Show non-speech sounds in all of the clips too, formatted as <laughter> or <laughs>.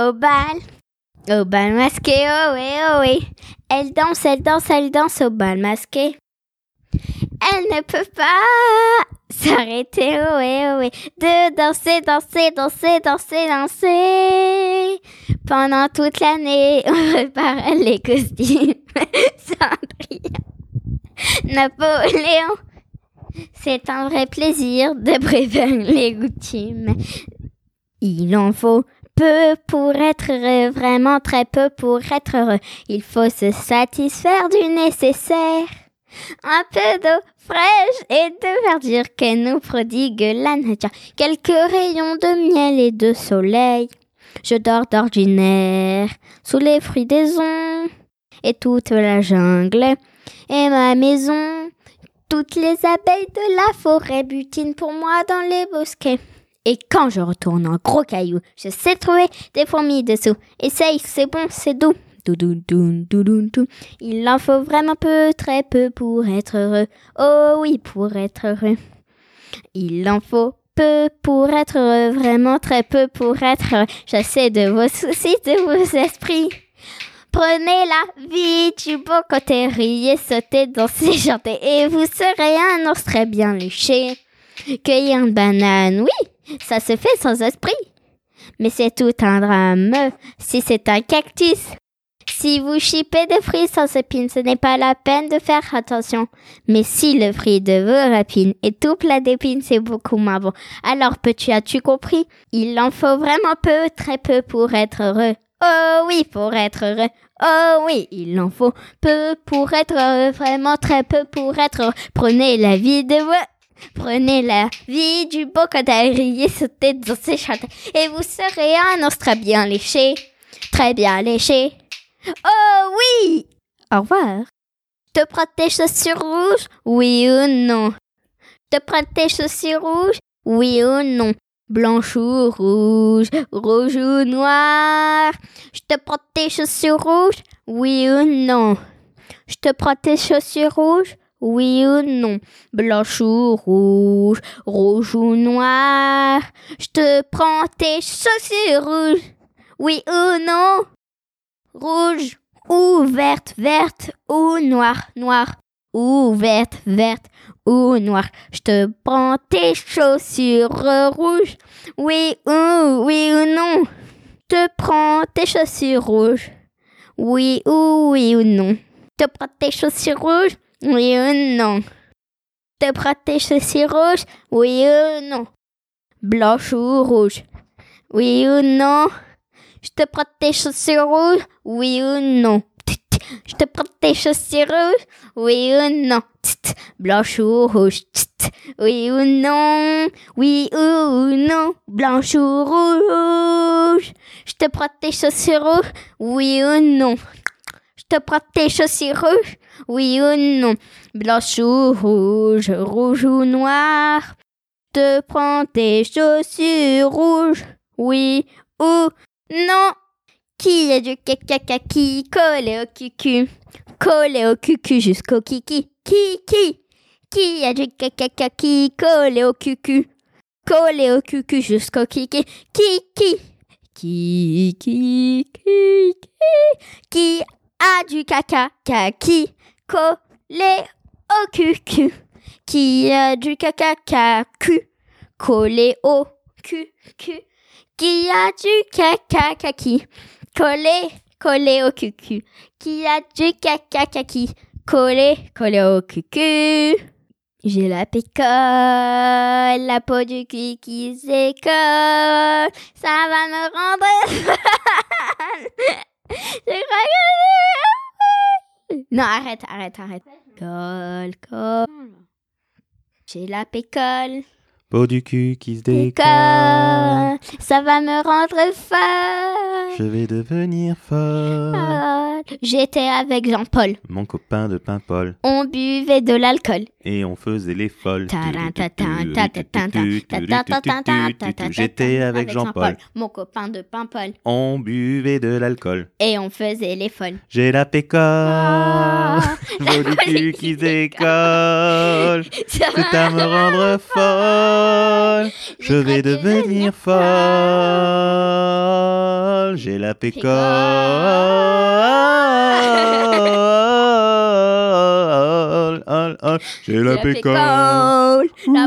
au bal. Au bal masqué, oh oui, oh oui. Elle danse, elle danse, elle danse au bal masqué. Elle ne peut pas s'arrêter, oh oui, oh oui. De danser, danser, danser, danser, danser. Pendant toute l'année, <laughs> on prépare les costumes. <laughs> Cendrillon. <laughs> Napoléon. C'est un vrai plaisir de préparer les coutumes. Il en faut peu pour être heureux, vraiment très peu pour être heureux. Il faut se satisfaire du nécessaire. Un peu d'eau fraîche et de verdure que nous prodigue la nature. Quelques rayons de miel et de soleil. Je dors d'ordinaire sous les fruits des ondes et toute la jungle et ma maison. Toutes les abeilles de la forêt butinent pour moi dans les bosquets. Et quand je retourne en gros caillou, je sais trouver des fourmis dessous. Essaye, c'est bon, c'est doux. Il en faut vraiment peu, très peu pour être heureux. Oh oui, pour être heureux. Il en faut peu pour être heureux, vraiment très peu pour être heureux. J'essaie de vos soucis, de vos esprits. Prenez la vie du beau côté, riez, sautez, dansez, chantez, et vous serez un ours très bien léché. Cueillir une banane, oui, ça se fait sans esprit. Mais c'est tout un drame si c'est un cactus. Si vous chipez des fruits sans épines, ce n'est pas la peine de faire attention. Mais si le fruit de vos rapines est tout plein d'épines, c'est beaucoup moins bon. Alors, petit, as-tu compris? Il en faut vraiment peu, très peu pour être heureux. Oh oui, pour être heureux. Oh oui, il en faut peu pour être heureux, vraiment très peu pour être heureux. Prenez la vie de vous. Prenez la vie du beau riez, sautez, dansez, chantez, et vous serez un os très bien léché, très bien léché. Oh oui! Au revoir. Te tes chaussures rouges? Oui ou non? Te tes chaussures rouges? Oui ou non? Blanche ou rouge, rouge ou noir. Je te prends tes chaussures rouges? Oui ou non? Je te prends tes chaussures rouges? Oui ou non? Blanche ou rouge, rouge ou noir? Je te prends tes chaussures rouges. Oui ou non? Rouge ou verte, verte ou noire, noire ou verte, verte ou noire? Je te prends tes chaussures rouges, oui ou oui ou non? Je te prends tes chaussures rouges, oui ou oui ou non? Te prends tes chaussures rouges, oui ou non. Je te tes chaussures rouges, oui ou non. Blanche ou rouge, oui ou non. Je te tes chaussures rouges, oui ou non. <laughs> Je te tes chaussures rouges, oui ou non. <laughs> Blanche ou rouge, <laughs> oui ou non. Oui ou non. Blanche ou rouge? Je te tes chaussures rouges, oui ou non. Je te tes chaussures rouges, oui ou non. Blanche ou rouge, rouge ou noir. Te prends tes chaussures rouges, oui ou non. Qui a du caca qui collé au cucu? Collé au cucu jusqu'au kiki. Qui, qui a du caca qui collé au cucu? Collé au cucu jusqu'au kiki. Qui, qui Qui, qui, a du caca collé au cucu Qui a du caca cu collé au cucu qui a du caca kaki collé, collé au cucu. Qui a du caca kaki collé, collé au cucu. J'ai la pécole, la peau du cul qui s'écolle. Ça va me rendre <laughs> Je crois. Non, arrête, arrête, arrête. Colle, colle. J'ai la pécole. Peau du cul qui se décolle. Ça va me rendre folle. Je vais devenir folle. J'étais avec Jean-Paul. Mon copain de Paimpol. On buvait de l'alcool. Et on faisait les folles. J'étais avec Jean-Paul. Mon copain de Paimpol. On buvait de l'alcool. Et on faisait les folles. J'ai la du cul qui décolle. C'est à me rendre folle. Je vais devenir folle. j'ai la Pécole. Pécole. <laughs> J'ai la pécole. La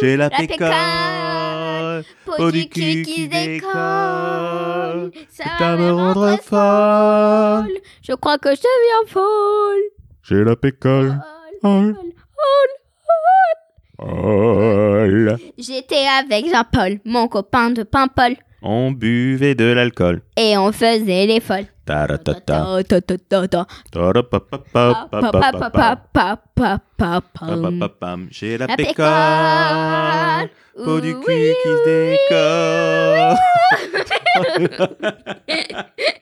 J'ai la pécole. Peau du cul qui décolle. Ça me rendre folle. Je crois que je deviens folle. J'ai la pécole. Oh. J'étais avec Jean-Paul, mon copain de Paimpol. On buvait de l'alcool. Et on faisait les folles. Ta-ra-ta-ta. Ta- ta- ta- ta- ta. Ta-ra-pa-pa-pa, Pa- pa- pa- pa- pa- pa- pa- pam. Pa-pa-pa-pam. J'ai la La pécole. pécole. Peau du Oui, cul qui se décolle. <laughs>